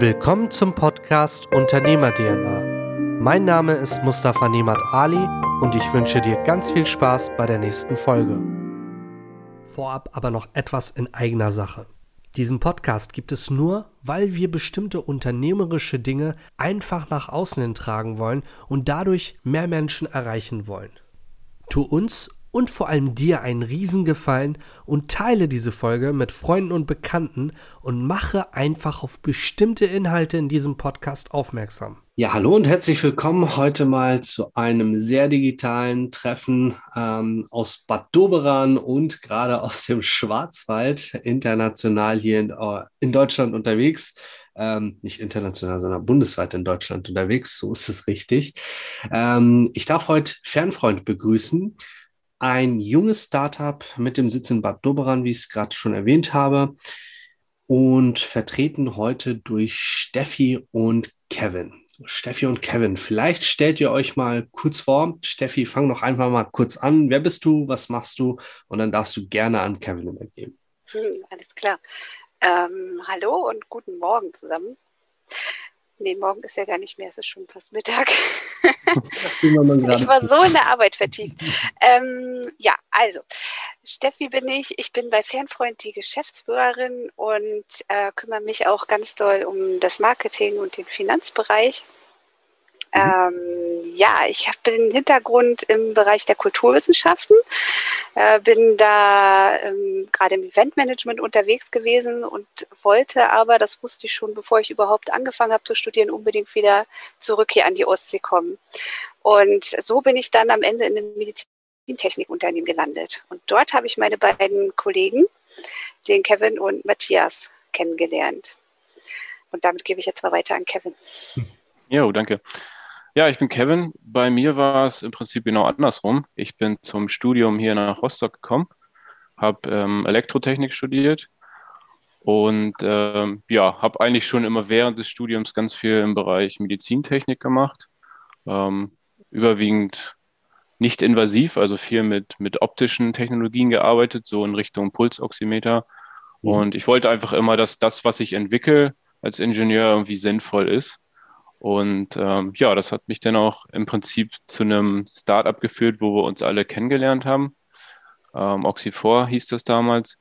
Willkommen zum Podcast Unternehmer DNA. Mein Name ist Mustafa Nemat Ali und ich wünsche dir ganz viel Spaß bei der nächsten Folge. Vorab aber noch etwas in eigener Sache. Diesen Podcast gibt es nur, weil wir bestimmte unternehmerische Dinge einfach nach außen hin tragen wollen und dadurch mehr Menschen erreichen wollen. Tu uns und vor allem dir einen Riesengefallen und teile diese Folge mit Freunden und Bekannten und mache einfach auf bestimmte Inhalte in diesem Podcast aufmerksam. Ja, hallo und herzlich willkommen heute mal zu einem sehr digitalen Treffen ähm, aus Bad Doberan und gerade aus dem Schwarzwald, international hier in, uh, in Deutschland unterwegs. Ähm, nicht international, sondern bundesweit in Deutschland unterwegs, so ist es richtig. Ähm, ich darf heute Fernfreund begrüßen ein junges Startup mit dem Sitz in Bad Doberan, wie ich es gerade schon erwähnt habe, und vertreten heute durch Steffi und Kevin. Steffi und Kevin, vielleicht stellt ihr euch mal kurz vor. Steffi, fang doch einfach mal kurz an. Wer bist du? Was machst du? Und dann darfst du gerne an Kevin übergeben. Hm, alles klar. Ähm, hallo und guten Morgen zusammen. Nee, morgen ist ja gar nicht mehr, es ist schon fast Mittag. ich war so in der Arbeit vertieft. Ähm, ja, also, Steffi bin ich. Ich bin bei Fernfreund die Geschäftsführerin und äh, kümmere mich auch ganz doll um das Marketing und den Finanzbereich. Mhm. Ähm, ja, ich habe den Hintergrund im Bereich der Kulturwissenschaften, äh, bin da ähm, gerade im Eventmanagement unterwegs gewesen und wollte aber, das wusste ich schon, bevor ich überhaupt angefangen habe zu studieren, unbedingt wieder zurück hier an die Ostsee kommen. Und so bin ich dann am Ende in einem Medizintechnikunternehmen gelandet. Und dort habe ich meine beiden Kollegen, den Kevin und Matthias, kennengelernt. Und damit gebe ich jetzt mal weiter an Kevin. Jo, danke. Ja, ich bin Kevin. Bei mir war es im Prinzip genau andersrum. Ich bin zum Studium hier nach Rostock gekommen, habe ähm, Elektrotechnik studiert und ähm, ja, habe eigentlich schon immer während des Studiums ganz viel im Bereich Medizintechnik gemacht. Ähm, überwiegend nicht invasiv, also viel mit, mit optischen Technologien gearbeitet, so in Richtung Pulsoximeter. Mhm. Und ich wollte einfach immer, dass das, was ich entwickle als Ingenieur, irgendwie sinnvoll ist. Und ähm, ja, das hat mich dann auch im Prinzip zu einem Startup geführt, wo wir uns alle kennengelernt haben. Ähm, Oxy4 hieß das damals.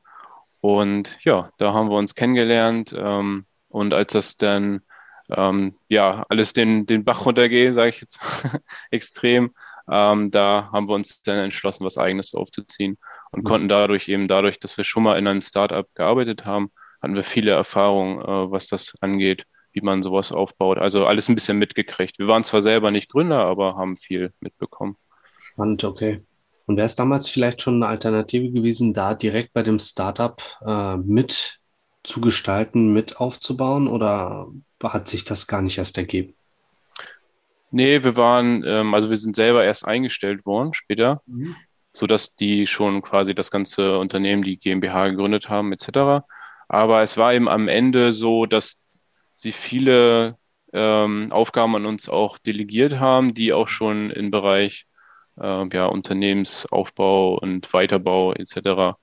Und ja, da haben wir uns kennengelernt. Ähm, und als das dann ähm, ja alles den, den Bach runtergeht, sage ich jetzt extrem, ähm, da haben wir uns dann entschlossen, was Eigenes aufzuziehen und mhm. konnten dadurch eben dadurch, dass wir schon mal in einem Startup gearbeitet haben, hatten wir viele Erfahrungen, äh, was das angeht wie man sowas aufbaut. Also alles ein bisschen mitgekriegt. Wir waren zwar selber nicht Gründer, aber haben viel mitbekommen. Spannend, okay. Und wäre es damals vielleicht schon eine Alternative gewesen, da direkt bei dem Startup äh, mit zu gestalten, mit aufzubauen oder hat sich das gar nicht erst ergeben? Nee, wir waren, ähm, also wir sind selber erst eingestellt worden später, mhm. sodass die schon quasi das ganze Unternehmen, die GmbH gegründet haben, etc. Aber es war eben am Ende so, dass sie viele ähm, Aufgaben an uns auch delegiert haben, die auch schon im Bereich äh, ja, Unternehmensaufbau und Weiterbau etc.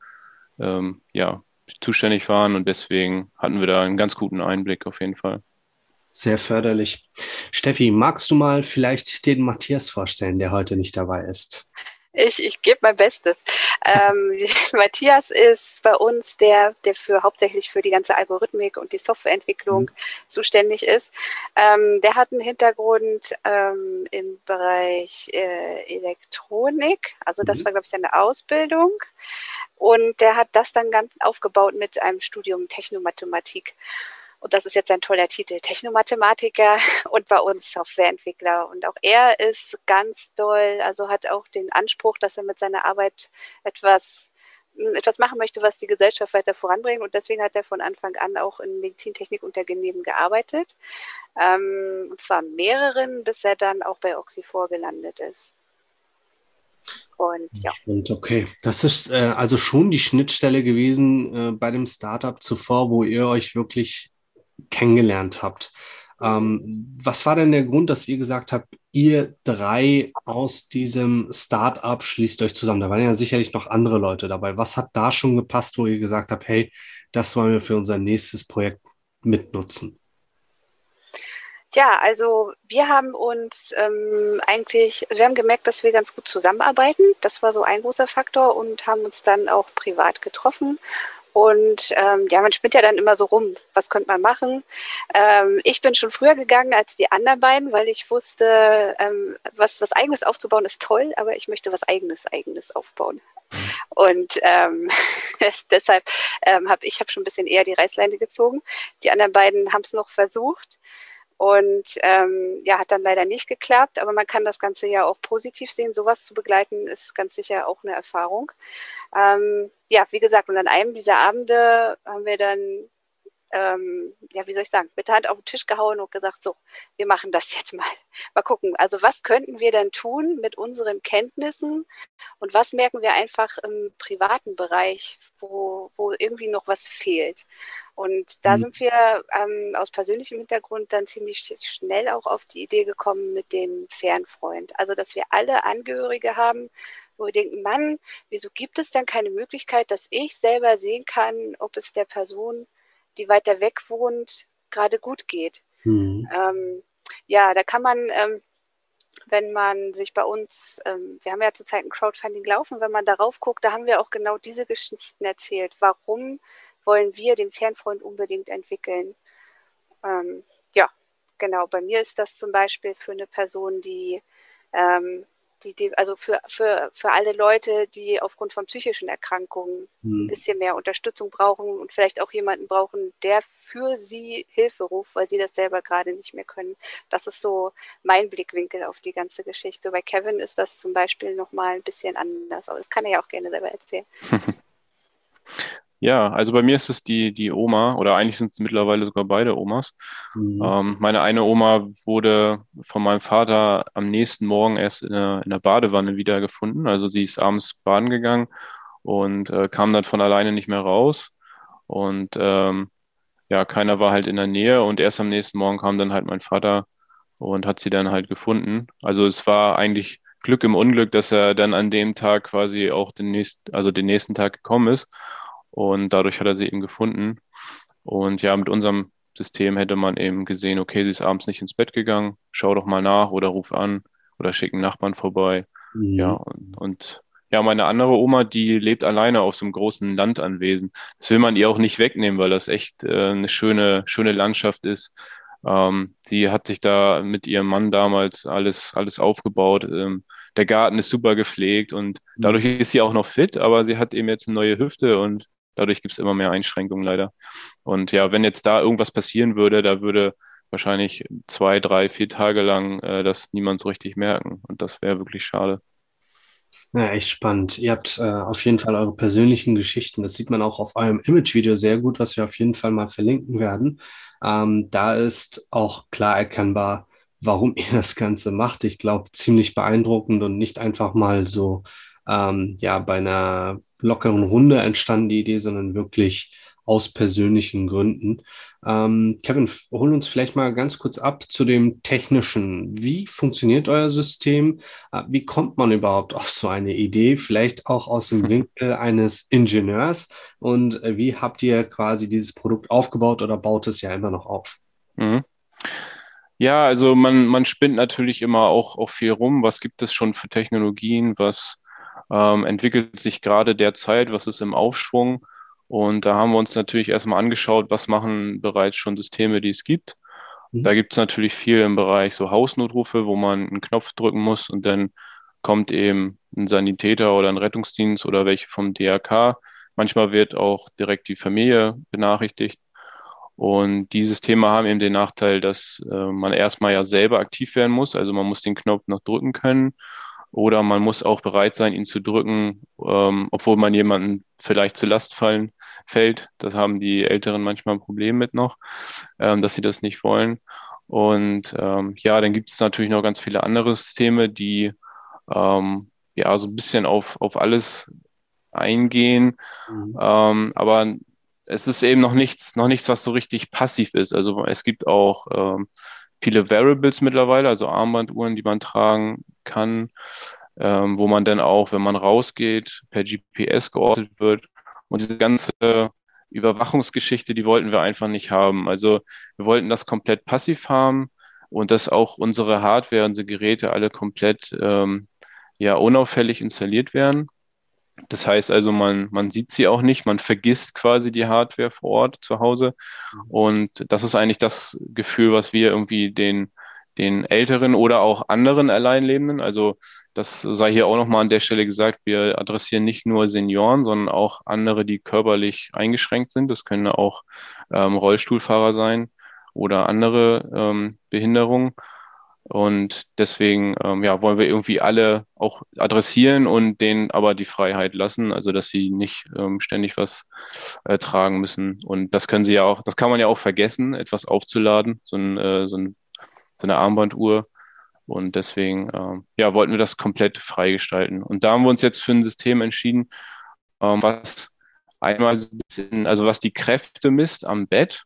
Ähm, ja, zuständig waren und deswegen hatten wir da einen ganz guten Einblick auf jeden Fall. Sehr förderlich. Steffi, magst du mal vielleicht den Matthias vorstellen, der heute nicht dabei ist? Ich, ich gebe mein Bestes. Ähm, Matthias ist bei uns der, der für hauptsächlich für die ganze Algorithmik und die Softwareentwicklung mhm. zuständig ist. Ähm, der hat einen Hintergrund ähm, im Bereich äh, Elektronik, also das mhm. war, glaube ich, seine Ausbildung. Und der hat das dann ganz aufgebaut mit einem Studium Technomathematik. Und das ist jetzt ein toller Titel, Technomathematiker und bei uns Softwareentwickler. Und auch er ist ganz doll, also hat auch den Anspruch, dass er mit seiner Arbeit etwas hm, etwas machen möchte, was die Gesellschaft weiter voranbringt. Und deswegen hat er von Anfang an auch in Medizintechnikunternehmen gearbeitet. Ähm, und zwar mehreren, bis er dann auch bei Oxy4 gelandet ist. Und ja. Und okay, das ist äh, also schon die Schnittstelle gewesen äh, bei dem Startup zuvor, wo ihr euch wirklich kennengelernt habt. Ähm, was war denn der Grund, dass ihr gesagt habt, ihr drei aus diesem Start-up schließt euch zusammen? Da waren ja sicherlich noch andere Leute dabei. Was hat da schon gepasst, wo ihr gesagt habt, hey, das wollen wir für unser nächstes Projekt mitnutzen? Ja, also wir haben uns ähm, eigentlich, wir haben gemerkt, dass wir ganz gut zusammenarbeiten. Das war so ein großer Faktor und haben uns dann auch privat getroffen und ähm, ja, man spinnt ja dann immer so rum, was könnte man machen. Ähm, ich bin schon früher gegangen als die anderen beiden, weil ich wusste, ähm, was, was eigenes aufzubauen ist toll, aber ich möchte was eigenes, eigenes aufbauen. Und ähm, deshalb ähm, habe ich hab schon ein bisschen eher die Reißleine gezogen. Die anderen beiden haben es noch versucht. Und ähm, ja, hat dann leider nicht geklappt, aber man kann das Ganze ja auch positiv sehen. Sowas zu begleiten ist ganz sicher auch eine Erfahrung. Ähm, ja, wie gesagt, und an einem dieser Abende haben wir dann ähm, ja, wie soll ich sagen, mit der Hand auf den Tisch gehauen und gesagt, so, wir machen das jetzt mal. Mal gucken, also was könnten wir denn tun mit unseren Kenntnissen und was merken wir einfach im privaten Bereich, wo, wo irgendwie noch was fehlt. Und da mhm. sind wir ähm, aus persönlichem Hintergrund dann ziemlich schnell auch auf die Idee gekommen mit dem Fernfreund. Also, dass wir alle Angehörige haben, wo wir denken, Mann, wieso gibt es denn keine Möglichkeit, dass ich selber sehen kann, ob es der Person die weiter weg wohnt, gerade gut geht. Mhm. Ähm, ja, da kann man, ähm, wenn man sich bei uns, ähm, wir haben ja zurzeit ein Crowdfunding laufen, wenn man darauf guckt, da haben wir auch genau diese Geschichten erzählt. Warum wollen wir den Fernfreund unbedingt entwickeln? Ähm, ja, genau. Bei mir ist das zum Beispiel für eine Person, die ähm, die, die, also für, für, für alle Leute, die aufgrund von psychischen Erkrankungen mhm. ein bisschen mehr Unterstützung brauchen und vielleicht auch jemanden brauchen, der für sie Hilfe ruft, weil sie das selber gerade nicht mehr können. Das ist so mein Blickwinkel auf die ganze Geschichte. Bei Kevin ist das zum Beispiel nochmal ein bisschen anders, aber das kann er ja auch gerne selber erzählen. Ja, also bei mir ist es die, die Oma, oder eigentlich sind es mittlerweile sogar beide Omas. Mhm. Ähm, meine eine Oma wurde von meinem Vater am nächsten Morgen erst in der, in der Badewanne wiedergefunden. Also sie ist abends baden gegangen und äh, kam dann von alleine nicht mehr raus. Und ähm, ja, keiner war halt in der Nähe und erst am nächsten Morgen kam dann halt mein Vater und hat sie dann halt gefunden. Also es war eigentlich Glück im Unglück, dass er dann an dem Tag quasi auch den nächsten, also den nächsten Tag gekommen ist. Und dadurch hat er sie eben gefunden. Und ja, mit unserem System hätte man eben gesehen, okay, sie ist abends nicht ins Bett gegangen, schau doch mal nach oder ruf an oder schick einen Nachbarn vorbei. Mhm. Ja, und, und, ja, meine andere Oma, die lebt alleine auf so einem großen Landanwesen. Das will man ihr auch nicht wegnehmen, weil das echt äh, eine schöne, schöne Landschaft ist. Ähm, sie hat sich da mit ihrem Mann damals alles, alles aufgebaut. Ähm, der Garten ist super gepflegt und mhm. dadurch ist sie auch noch fit, aber sie hat eben jetzt eine neue Hüfte und Dadurch gibt es immer mehr Einschränkungen leider. Und ja, wenn jetzt da irgendwas passieren würde, da würde wahrscheinlich zwei, drei, vier Tage lang äh, das niemand so richtig merken. Und das wäre wirklich schade. Ja, echt spannend. Ihr habt äh, auf jeden Fall eure persönlichen Geschichten. Das sieht man auch auf eurem Image-Video sehr gut, was wir auf jeden Fall mal verlinken werden. Ähm, da ist auch klar erkennbar, warum ihr das Ganze macht. Ich glaube, ziemlich beeindruckend und nicht einfach mal so ähm, ja bei einer lockeren Runde entstanden die Idee, sondern wirklich aus persönlichen Gründen. Ähm, Kevin, hol uns vielleicht mal ganz kurz ab zu dem Technischen. Wie funktioniert euer System? Äh, wie kommt man überhaupt auf so eine Idee? Vielleicht auch aus dem Winkel eines Ingenieurs. Und äh, wie habt ihr quasi dieses Produkt aufgebaut oder baut es ja immer noch auf? Mhm. Ja, also man, man spinnt natürlich immer auch, auch viel rum. Was gibt es schon für Technologien? Was ähm, entwickelt sich gerade derzeit, was ist im Aufschwung. Und da haben wir uns natürlich erstmal angeschaut, was machen bereits schon Systeme, die es gibt. Mhm. Da gibt es natürlich viel im Bereich so Hausnotrufe, wo man einen Knopf drücken muss und dann kommt eben ein Sanitäter oder ein Rettungsdienst oder welche vom DRK. Manchmal wird auch direkt die Familie benachrichtigt. Und die Systeme haben eben den Nachteil, dass äh, man erstmal ja selber aktiv werden muss. Also man muss den Knopf noch drücken können oder man muss auch bereit sein, ihn zu drücken, ähm, obwohl man jemanden vielleicht zu Last fallen fällt. Das haben die Älteren manchmal ein Problem mit noch, ähm, dass sie das nicht wollen. Und ähm, ja, dann gibt es natürlich noch ganz viele andere Systeme, die ähm, ja so ein bisschen auf, auf alles eingehen. Mhm. Ähm, aber es ist eben noch nichts, noch nichts, was so richtig passiv ist. Also es gibt auch ähm, viele Variables mittlerweile, also Armbanduhren, die man tragen kann, ähm, wo man dann auch, wenn man rausgeht, per GPS geortet wird. Und diese ganze Überwachungsgeschichte, die wollten wir einfach nicht haben. Also wir wollten das komplett passiv haben. und dass auch unsere Hardware, unsere Geräte alle komplett ähm, ja unauffällig installiert werden. Das heißt also, man, man sieht sie auch nicht, man vergisst quasi die Hardware vor Ort zu Hause. Mhm. Und das ist eigentlich das Gefühl, was wir irgendwie den, den Älteren oder auch anderen Alleinlebenden, also das sei hier auch nochmal an der Stelle gesagt, wir adressieren nicht nur Senioren, sondern auch andere, die körperlich eingeschränkt sind. Das können auch ähm, Rollstuhlfahrer sein oder andere ähm, Behinderungen. Und deswegen ähm, ja, wollen wir irgendwie alle auch adressieren und denen aber die Freiheit lassen, also dass sie nicht ähm, ständig was äh, tragen müssen. Und das können sie ja auch, das kann man ja auch vergessen, etwas aufzuladen, so, ein, äh, so, ein, so eine Armbanduhr. Und deswegen ähm, ja, wollten wir das komplett freigestalten. Und da haben wir uns jetzt für ein System entschieden, ähm, was einmal ein bisschen, also was die Kräfte misst am Bett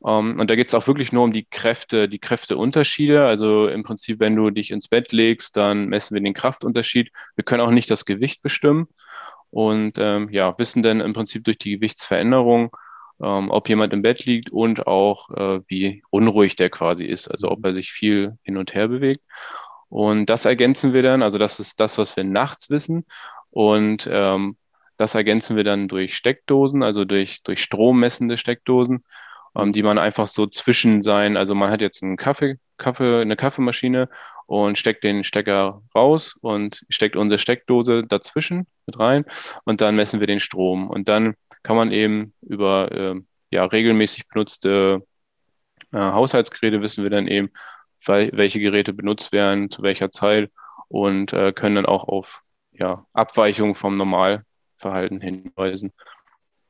um, ähm, und da geht es auch wirklich nur um die Kräfte, die Kräfteunterschiede. Also im Prinzip, wenn du dich ins Bett legst, dann messen wir den Kraftunterschied. Wir können auch nicht das Gewicht bestimmen und ähm, ja, wissen dann im Prinzip durch die Gewichtsveränderung, ähm, ob jemand im Bett liegt und auch äh, wie unruhig der quasi ist, also ob er sich viel hin und her bewegt. Und das ergänzen wir dann, also das ist das, was wir nachts wissen. Und ähm, das ergänzen wir dann durch Steckdosen, also durch, durch strommessende Steckdosen ähm, die man einfach so zwischen sein, also man hat jetzt einen Kaffee, Kaffee, eine Kaffeemaschine und steckt den Stecker raus und steckt unsere Steckdose dazwischen mit rein und dann messen wir den Strom. Und dann kann man eben über äh, ja, regelmäßig benutzte äh, Haushaltsgeräte wissen wir dann eben, welche Geräte benutzt werden, zu welcher Zeit und äh, können dann auch auf ja, Abweichungen vom Normalverhalten hinweisen.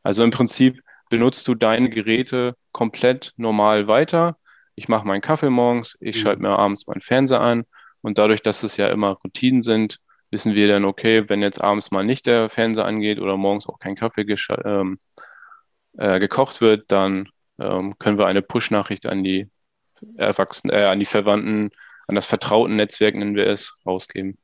Also im Prinzip benutzt du deine Geräte komplett normal weiter. Ich mache meinen Kaffee morgens, ich mhm. schalte mir abends meinen Fernseher an und dadurch, dass es ja immer Routinen sind, wissen wir dann, okay, wenn jetzt abends mal nicht der Fernseher angeht oder morgens auch kein Kaffee ähm, äh, gekocht wird, dann ähm, können wir eine Push-Nachricht an die Erwachsenen, äh, an die Verwandten, an das vertrauten Netzwerk, nennen wir es, rausgeben.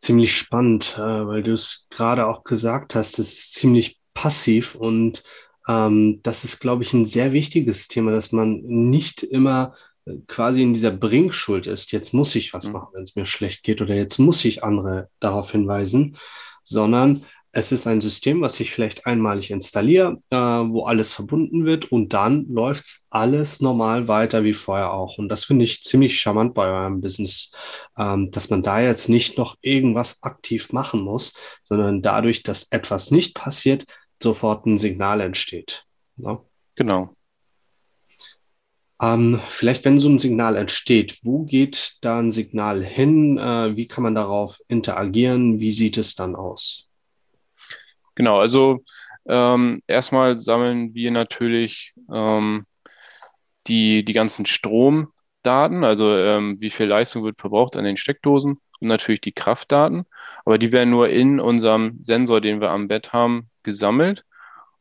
Ziemlich spannend, äh, weil du es gerade auch gesagt hast, es ist ziemlich passiv und ähm, das ist, glaube ich, ein sehr wichtiges Thema, dass man nicht immer quasi in dieser Bringschuld ist, jetzt muss ich was mhm. machen, wenn es mir schlecht geht oder jetzt muss ich andere darauf hinweisen, sondern es ist ein System, was ich vielleicht einmalig installiere, äh, wo alles verbunden wird und dann läuft alles normal weiter wie vorher auch. Und das finde ich ziemlich charmant bei eurem Business, ähm, dass man da jetzt nicht noch irgendwas aktiv machen muss, sondern dadurch, dass etwas nicht passiert, sofort ein Signal entsteht. Ne? Genau. Ähm, vielleicht, wenn so ein Signal entsteht, wo geht da ein Signal hin? Äh, wie kann man darauf interagieren? Wie sieht es dann aus? Genau, also ähm, erstmal sammeln wir natürlich ähm, die, die ganzen Stromdaten, also ähm, wie viel Leistung wird verbraucht an den Steckdosen und natürlich die Kraftdaten. Aber die werden nur in unserem Sensor, den wir am Bett haben, gesammelt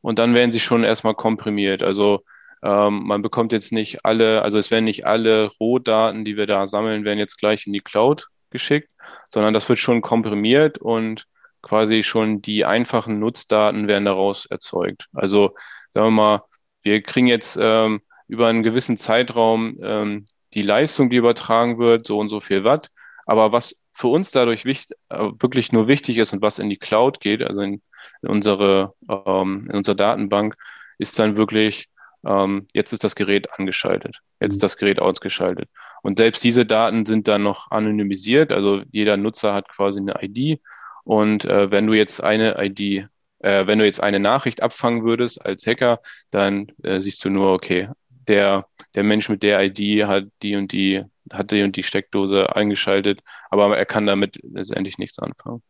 und dann werden sie schon erstmal komprimiert. Also ähm, man bekommt jetzt nicht alle, also es werden nicht alle Rohdaten, die wir da sammeln, werden jetzt gleich in die Cloud geschickt, sondern das wird schon komprimiert und quasi schon die einfachen Nutzdaten werden daraus erzeugt. Also sagen wir mal, wir kriegen jetzt ähm, über einen gewissen Zeitraum ähm, die Leistung, die übertragen wird, so und so viel Watt. Aber was für uns dadurch wichtig, äh, wirklich nur wichtig ist und was in die Cloud geht, also in in unsere, ähm, in unsere Datenbank, ist dann wirklich, ähm, jetzt ist das Gerät angeschaltet, jetzt ist mhm. das Gerät ausgeschaltet. Und selbst diese Daten sind dann noch anonymisiert, also jeder Nutzer hat quasi eine ID. Und äh, wenn du jetzt eine ID, äh, wenn du jetzt eine Nachricht abfangen würdest als Hacker, dann äh, siehst du nur, okay, der, der Mensch mit der ID hat die und die, hat die und die Steckdose eingeschaltet, aber er kann damit letztendlich nichts anfangen.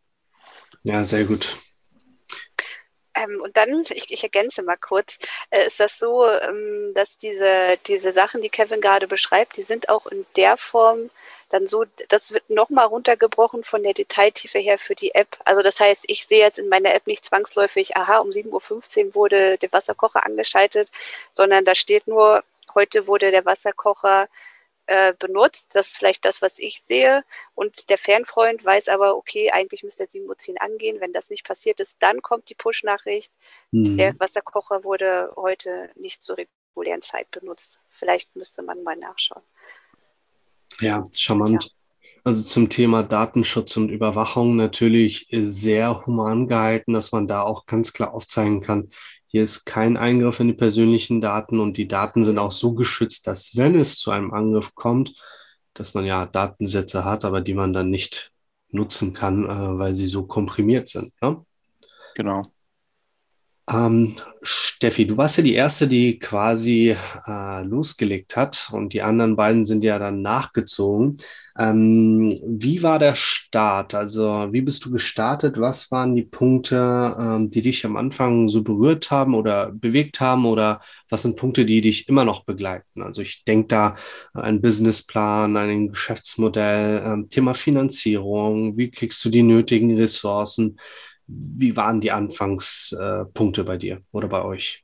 Ja, sehr gut. Ähm, und dann, ich, ich, ergänze mal kurz, äh, ist das so, ähm, dass diese, diese Sachen, die Kevin gerade beschreibt, die sind auch in der Form dann so, das wird nochmal runtergebrochen von der Detailtiefe her für die App. Also das heißt, ich sehe jetzt in meiner App nicht zwangsläufig, aha, um 7.15 Uhr wurde der Wasserkocher angeschaltet, sondern da steht nur, heute wurde der Wasserkocher äh, benutzt. Das ist vielleicht das, was ich sehe. Und der Fernfreund weiß aber, okay, eigentlich müsste der 7.10 Uhr angehen. Wenn das nicht passiert ist, dann kommt die Push-Nachricht. Mhm. Der Wasserkocher wurde heute nicht zur regulären Zeit benutzt. Vielleicht müsste man mal nachschauen. Ja, charmant. Ja. Also zum Thema Datenschutz und Überwachung natürlich sehr human gehalten, dass man da auch ganz klar aufzeigen kann, hier ist kein Eingriff in die persönlichen Daten und die Daten sind auch so geschützt, dass wenn es zu einem Angriff kommt, dass man ja Datensätze hat, aber die man dann nicht nutzen kann, äh, weil sie so komprimiert sind. Ne? Genau. Ähm, Steffi, du warst ja die Erste, die quasi äh, losgelegt hat und die anderen beiden sind ja dann nachgezogen. Ähm, wie war der Start? Also wie bist du gestartet? Was waren die Punkte, ähm, die dich am Anfang so berührt haben oder bewegt haben? Oder was sind Punkte, die dich immer noch begleiten? Also ich denke da an einen Businessplan, ein Geschäftsmodell, ähm, Thema Finanzierung. Wie kriegst du die nötigen Ressourcen? Wie waren die Anfangspunkte bei dir oder bei euch?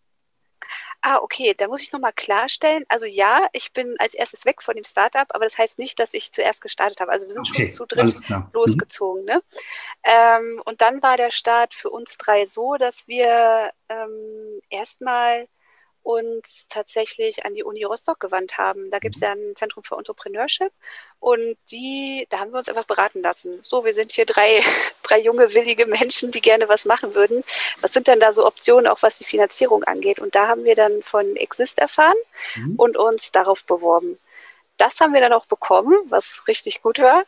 Ah, okay, da muss ich nochmal klarstellen. Also ja, ich bin als erstes weg von dem Startup, aber das heißt nicht, dass ich zuerst gestartet habe. Also wir sind okay, schon zu dritt mhm. losgezogen. Mhm. Ne? Ähm, und dann war der Start für uns drei so, dass wir ähm, erstmal uns tatsächlich an die Uni Rostock gewandt haben. Da gibt es mhm. ja ein Zentrum für Entrepreneurship und die, da haben wir uns einfach beraten lassen. So, wir sind hier drei, drei junge, willige Menschen, die gerne was machen würden. Was sind denn da so Optionen, auch was die Finanzierung angeht? Und da haben wir dann von Exist erfahren mhm. und uns darauf beworben. Das haben wir dann auch bekommen, was richtig gut war.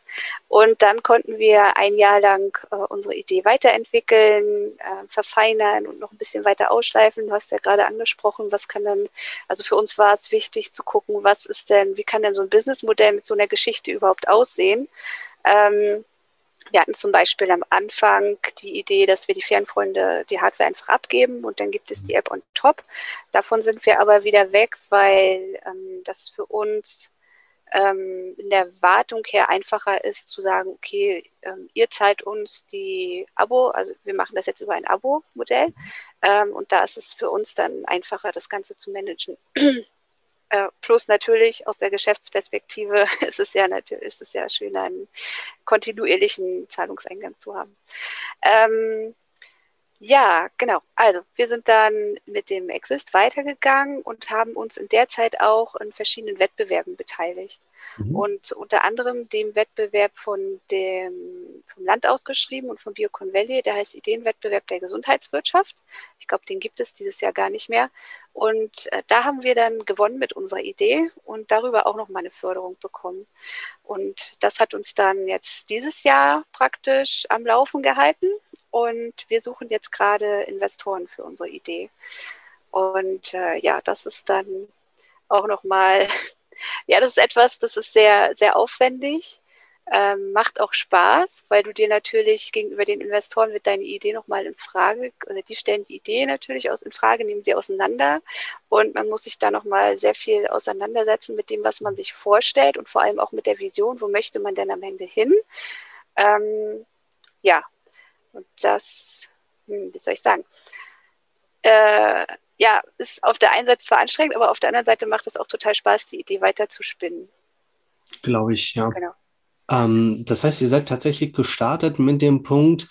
Und dann konnten wir ein Jahr lang äh, unsere Idee weiterentwickeln, äh, verfeinern und noch ein bisschen weiter ausschleifen. Du hast ja gerade angesprochen, was kann dann, also für uns war es wichtig zu gucken, was ist denn, wie kann denn so ein Businessmodell mit so einer Geschichte überhaupt aussehen? Ähm, wir hatten zum Beispiel am Anfang die Idee, dass wir die Fernfreunde die Hardware einfach abgeben und dann gibt es die App on top. Davon sind wir aber wieder weg, weil ähm, das für uns ähm, in der Wartung her einfacher ist zu sagen, okay, ähm, ihr zahlt uns die Abo, also wir machen das jetzt über ein Abo-Modell ähm, und da ist es für uns dann einfacher, das Ganze zu managen. äh, plus natürlich aus der Geschäftsperspektive ist es ja natürlich ist es ja schön, einen kontinuierlichen Zahlungseingang zu haben. Ja, genau. Also wir sind dann mit dem Exist weitergegangen und haben uns in der Zeit auch in verschiedenen Wettbewerben beteiligt. Mhm. Und unter anderem dem Wettbewerb von dem, vom Land ausgeschrieben und von Biocon Valley, der heißt Ideenwettbewerb der Gesundheitswirtschaft. Ich glaube, den gibt es dieses Jahr gar nicht mehr. Und äh, da haben wir dann gewonnen mit unserer Idee und darüber auch nochmal eine Förderung bekommen. Und das hat uns dann jetzt dieses Jahr praktisch am Laufen gehalten und wir suchen jetzt gerade Investoren für unsere Idee. Und äh, ja, das ist dann auch nochmal, ja, das ist etwas, das ist sehr, sehr aufwendig, ähm, macht auch Spaß, weil du dir natürlich gegenüber den Investoren wird deine Idee nochmal in Frage, oder die stellen die Idee natürlich aus in Frage, nehmen sie auseinander und man muss sich da nochmal sehr viel auseinandersetzen mit dem, was man sich vorstellt und vor allem auch mit der Vision, wo möchte man denn am Ende hin. Ähm, ja, und das, hm, wie soll ich sagen, äh, ja, ist auf der einen Seite zwar anstrengend, aber auf der anderen Seite macht es auch total Spaß, die Idee weiter zu spinnen. Glaube ich, ja. Genau. Ähm, das heißt, ihr seid tatsächlich gestartet mit dem Punkt,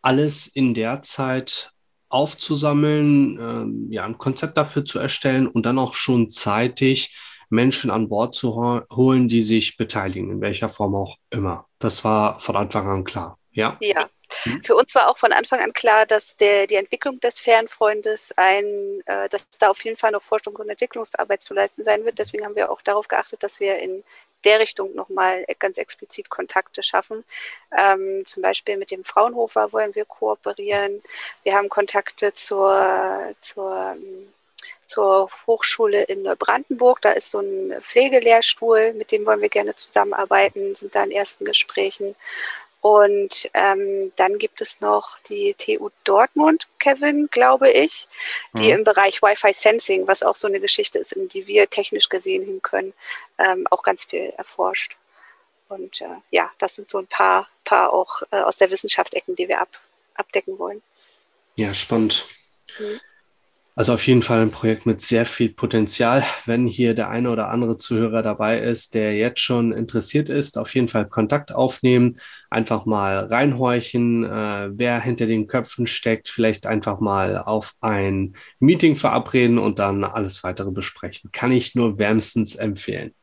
alles in der Zeit aufzusammeln, ähm, ja, ein Konzept dafür zu erstellen und dann auch schon zeitig Menschen an Bord zu holen, die sich beteiligen, in welcher Form auch immer. Das war von Anfang an klar. Ja. Ja, Mhm. Für uns war auch von Anfang an klar, dass der, die Entwicklung des Fernfreundes ein, äh, dass da auf jeden Fall noch Forschung und Entwicklungsarbeit zu leisten sein wird. Deswegen haben wir auch darauf geachtet, dass wir in der Richtung nochmal ganz explizit Kontakte schaffen. Ähm, zum Beispiel mit dem Fraunhofer wollen wir kooperieren. Wir haben Kontakte zur, zur zur Hochschule in Brandenburg. Da ist so ein Pflegelehrstuhl, mit dem wollen wir gerne zusammenarbeiten, sind da in ersten Gesprächen. Und ähm, dann gibt es noch die TU Dortmund, Kevin, glaube ich, die mhm. im Bereich Wi-Fi Sensing, was auch so eine Geschichte ist, in die wir technisch gesehen hin können, ähm, auch ganz viel erforscht. Und äh, ja, das sind so ein paar, paar auch äh, aus der Wissenschaft Ecken, die wir ab, abdecken wollen. Ja, spannend. Mhm. Also auf jeden Fall ein Projekt mit sehr viel Potenzial. Wenn hier der eine oder andere Zuhörer dabei ist, der jetzt schon interessiert ist, auf jeden Fall Kontakt aufnehmen, einfach mal reinhorchen, äh, wer hinter den Köpfen steckt, vielleicht einfach mal auf ein Meeting verabreden und dann alles weitere besprechen. Kann ich nur wärmstens empfehlen.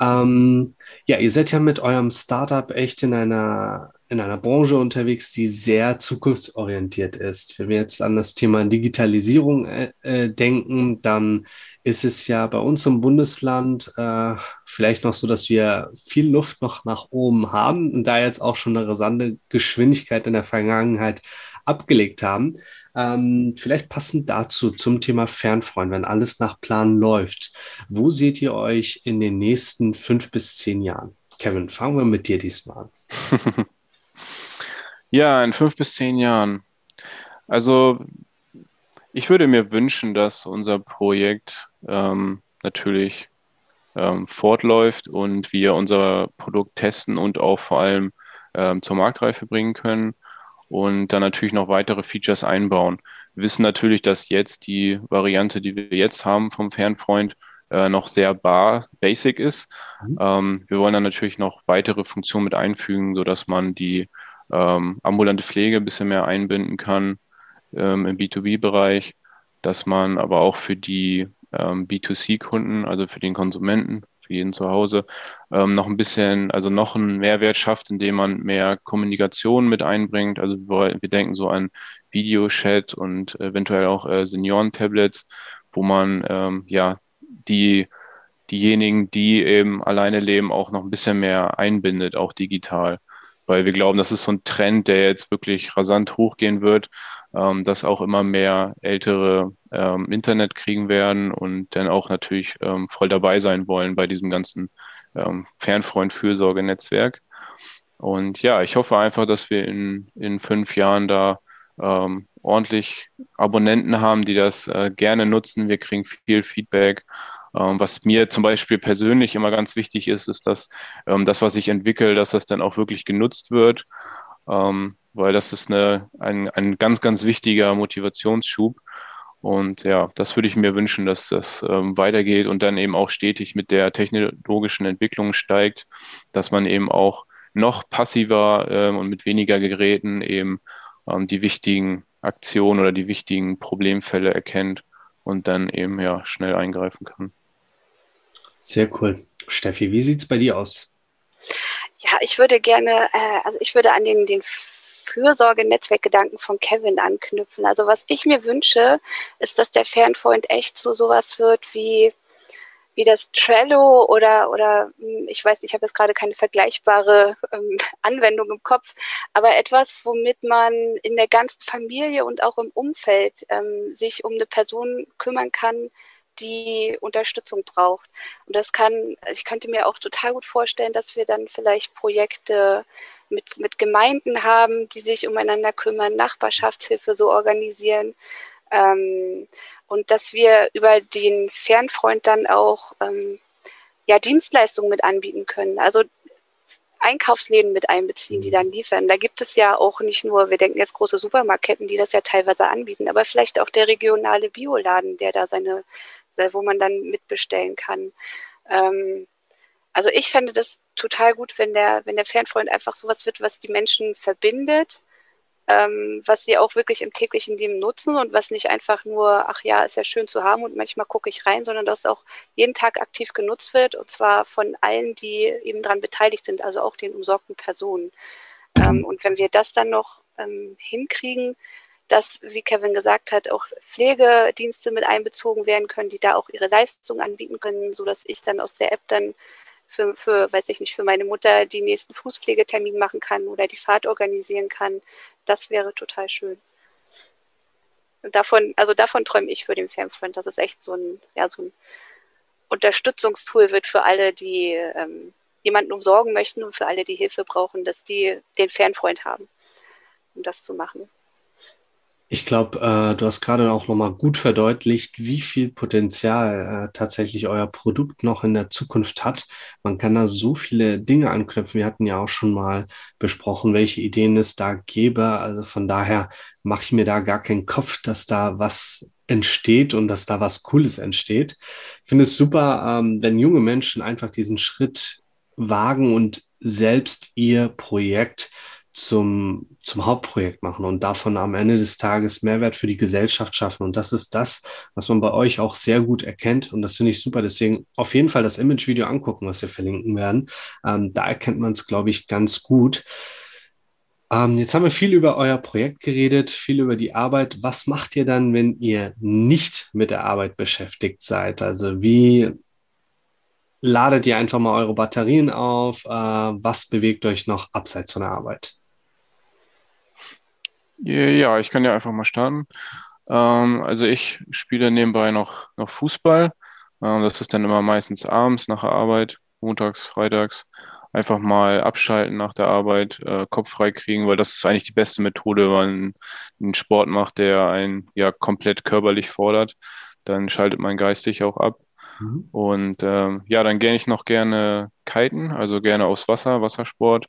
Ähm, ja, ihr seid ja mit eurem Startup echt in einer, in einer Branche unterwegs, die sehr zukunftsorientiert ist. Wenn wir jetzt an das Thema Digitalisierung äh, äh denken, dann ist es ja bei uns im Bundesland äh, vielleicht noch so, dass wir viel Luft noch nach oben haben und da jetzt auch schon eine rasante Geschwindigkeit in der Vergangenheit abgelegt haben. Ähm, vielleicht passend dazu zum Thema Fernfreund, wenn alles nach Plan läuft. Wo seht ihr euch in den nächsten fünf bis zehn Jahren? Kevin, fangen wir mit dir diesmal an. ja, in fünf bis zehn Jahren. Also ich würde mir wünschen, dass unser Projekt ähm, natürlich ähm, fortläuft und wir unser Produkt testen und auch vor allem ähm, zur Marktreife bringen können und dann natürlich noch weitere Features einbauen. Wir wissen natürlich, dass jetzt die Variante, die wir jetzt haben vom Fernfreund, äh, noch sehr bar, basic ist. Mhm. Ähm, wir wollen dann natürlich noch weitere Funktionen mit einfügen, sodass man die ähm, ambulante Pflege ein bisschen mehr einbinden kann ähm, im B2B-Bereich, dass man aber auch für die ähm, B2C-Kunden, also für den Konsumenten, für jeden zu Hause, ähm, noch ein bisschen, also noch einen Mehrwert schafft, indem man mehr Kommunikation mit einbringt. Also wir, wir denken so an Videochat und eventuell auch äh, Senioren-Tablets, wo man ähm, ja die diejenigen, die eben alleine leben, auch noch ein bisschen mehr einbindet, auch digital. Weil wir glauben, das ist so ein Trend, der jetzt wirklich rasant hochgehen wird ähm, dass auch immer mehr Ältere ähm, Internet kriegen werden und dann auch natürlich ähm, voll dabei sein wollen bei diesem ganzen ähm, Fernfreund-Fürsorge-Netzwerk. Und ja, ich hoffe einfach, dass wir in, in fünf Jahren da ähm, ordentlich Abonnenten haben, die das äh, gerne nutzen. Wir kriegen viel Feedback. Ähm, was mir zum Beispiel persönlich immer ganz wichtig ist, ist, dass ähm, das, was ich entwickle, dass das dann auch wirklich genutzt wird. Ähm, weil das ist eine, ein, ein ganz, ganz wichtiger Motivationsschub. Und ja, das würde ich mir wünschen, dass das ähm, weitergeht und dann eben auch stetig mit der technologischen Entwicklung steigt, dass man eben auch noch passiver ähm, und mit weniger Geräten eben ähm, die wichtigen Aktionen oder die wichtigen Problemfälle erkennt und dann eben ja schnell eingreifen kann. Sehr cool. Steffi, wie sieht es bei dir aus? Ja, ich würde gerne, äh, also ich würde an den, den Fürsorge-Netzwerkgedanken von Kevin anknüpfen. Also was ich mir wünsche, ist, dass der Fernfreund echt so sowas wird wie wie das Trello oder, oder hm, ich weiß, ich habe jetzt gerade keine vergleichbare ähm, Anwendung im Kopf, aber etwas, womit man in der ganzen Familie und auch im Umfeld ähm, sich um eine Person kümmern kann, die Unterstützung braucht. Und das kann, also ich könnte mir auch total gut vorstellen, dass wir dann vielleicht Projekte mit, mit Gemeinden haben, die sich umeinander kümmern, Nachbarschaftshilfe so organisieren. Ähm, und dass wir über den Fernfreund dann auch ähm, ja, Dienstleistungen mit anbieten können. Also Einkaufsläden mit einbeziehen, die mhm. dann liefern. Da gibt es ja auch nicht nur, wir denken jetzt große Supermarketten, die das ja teilweise anbieten, aber vielleicht auch der regionale Bioladen, der da seine, wo man dann mitbestellen kann. Ähm, also ich fände das total gut, wenn der, wenn der Fernfreund einfach sowas wird, was die Menschen verbindet, ähm, was sie auch wirklich im täglichen Leben nutzen und was nicht einfach nur, ach ja, ist ja schön zu haben und manchmal gucke ich rein, sondern dass auch jeden Tag aktiv genutzt wird und zwar von allen, die eben daran beteiligt sind, also auch den umsorgten Personen. Ähm, und wenn wir das dann noch ähm, hinkriegen, dass, wie Kevin gesagt hat, auch Pflegedienste mit einbezogen werden können, die da auch ihre Leistung anbieten können, sodass ich dann aus der App dann für, für, weiß ich nicht, für meine Mutter die nächsten Fußpflegetermin machen kann oder die Fahrt organisieren kann. Das wäre total schön. Und davon, also davon träume ich für den Fernfreund, dass es echt so ein, ja, so ein Unterstützungstool wird für alle, die ähm, jemanden umsorgen möchten und für alle, die Hilfe brauchen, dass die den Fernfreund haben, um das zu machen. Ich glaube, äh, du hast gerade auch nochmal gut verdeutlicht, wie viel Potenzial äh, tatsächlich euer Produkt noch in der Zukunft hat. Man kann da so viele Dinge anknüpfen. Wir hatten ja auch schon mal besprochen, welche Ideen es da gäbe. Also von daher mache ich mir da gar keinen Kopf, dass da was entsteht und dass da was Cooles entsteht. Ich finde es super, ähm, wenn junge Menschen einfach diesen Schritt wagen und selbst ihr Projekt zum, zum Hauptprojekt machen und davon am Ende des Tages Mehrwert für die Gesellschaft schaffen. Und das ist das, was man bei euch auch sehr gut erkennt. Und das finde ich super. Deswegen auf jeden Fall das Image-Video angucken, was wir verlinken werden. Ähm, da erkennt man es, glaube ich, ganz gut. Ähm, jetzt haben wir viel über euer Projekt geredet, viel über die Arbeit. Was macht ihr dann, wenn ihr nicht mit der Arbeit beschäftigt seid? Also wie ladet ihr einfach mal eure Batterien auf? Äh, was bewegt euch noch abseits von der Arbeit? Ja, ich kann ja einfach mal starten. Ähm, also ich spiele nebenbei noch, noch Fußball. Ähm, das ist dann immer meistens abends nach der Arbeit, montags, freitags. Einfach mal abschalten nach der Arbeit, äh, Kopf frei kriegen, weil das ist eigentlich die beste Methode, wenn man einen Sport macht, der einen ja komplett körperlich fordert. Dann schaltet man geistig auch ab. Mhm. Und ähm, ja, dann gehe ich noch gerne kiten, also gerne aufs Wasser, Wassersport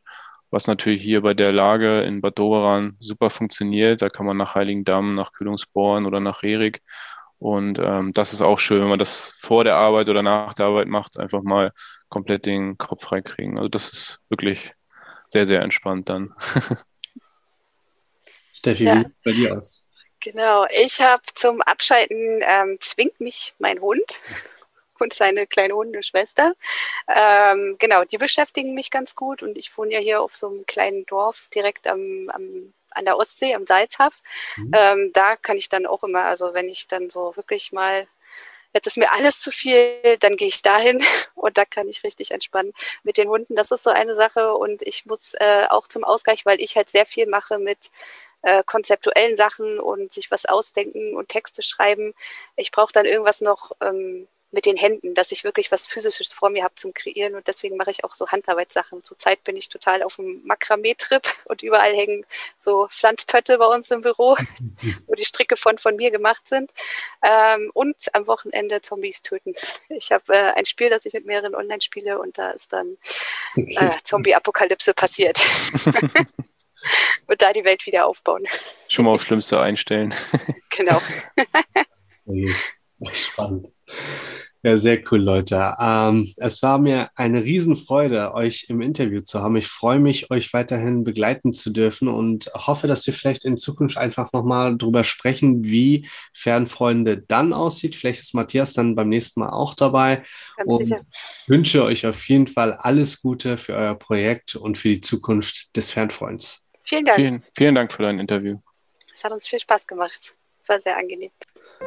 was natürlich hier bei der Lage in Bad Doberan super funktioniert. Da kann man nach Heiligendamm, nach Kühlungsborn oder nach Rerik. Und ähm, das ist auch schön, wenn man das vor der Arbeit oder nach der Arbeit macht, einfach mal komplett den Kopf frei kriegen. Also das ist wirklich sehr, sehr entspannt dann. Steffi, ja. wie sieht es bei dir aus? Genau, ich habe zum Abschalten ähm, zwingt mich mein Hund und seine kleine Hundeschwester. Ähm, genau, die beschäftigen mich ganz gut und ich wohne ja hier auf so einem kleinen Dorf direkt am, am an der Ostsee, am Salzhaff. Mhm. Ähm, da kann ich dann auch immer, also wenn ich dann so wirklich mal jetzt ist mir alles zu viel, dann gehe ich dahin und da kann ich richtig entspannen mit den Hunden. Das ist so eine Sache und ich muss äh, auch zum Ausgleich, weil ich halt sehr viel mache mit äh, konzeptuellen Sachen und sich was ausdenken und Texte schreiben. Ich brauche dann irgendwas noch, ähm, mit den Händen, dass ich wirklich was Physisches vor mir habe zum Kreieren und deswegen mache ich auch so Handarbeitssachen. Zurzeit bin ich total auf dem Makramee-Trip und überall hängen so Pflanzpötte bei uns im Büro, wo die Stricke von, von mir gemacht sind. Ähm, und am Wochenende Zombies töten. Ich habe äh, ein Spiel, das ich mit mehreren online spiele und da ist dann äh, Zombie-Apokalypse passiert. und da die Welt wieder aufbauen. Schon mal aufs Schlimmste einstellen. genau. Spannend. Ja, sehr cool, Leute. Ähm, es war mir eine Riesenfreude, euch im Interview zu haben. Ich freue mich, euch weiterhin begleiten zu dürfen und hoffe, dass wir vielleicht in Zukunft einfach nochmal drüber sprechen, wie Fernfreunde dann aussieht. Vielleicht ist Matthias dann beim nächsten Mal auch dabei. Ganz und sicher. wünsche euch auf jeden Fall alles Gute für euer Projekt und für die Zukunft des Fernfreunds. Vielen Dank. Vielen, vielen Dank für dein Interview. Es hat uns viel Spaß gemacht. War sehr angenehm.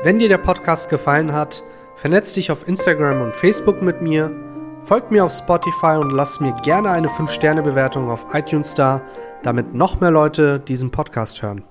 Wenn dir der Podcast gefallen hat, Vernetz dich auf Instagram und Facebook mit mir, folgt mir auf Spotify und lass mir gerne eine 5-Sterne-Bewertung auf iTunes da, damit noch mehr Leute diesen Podcast hören.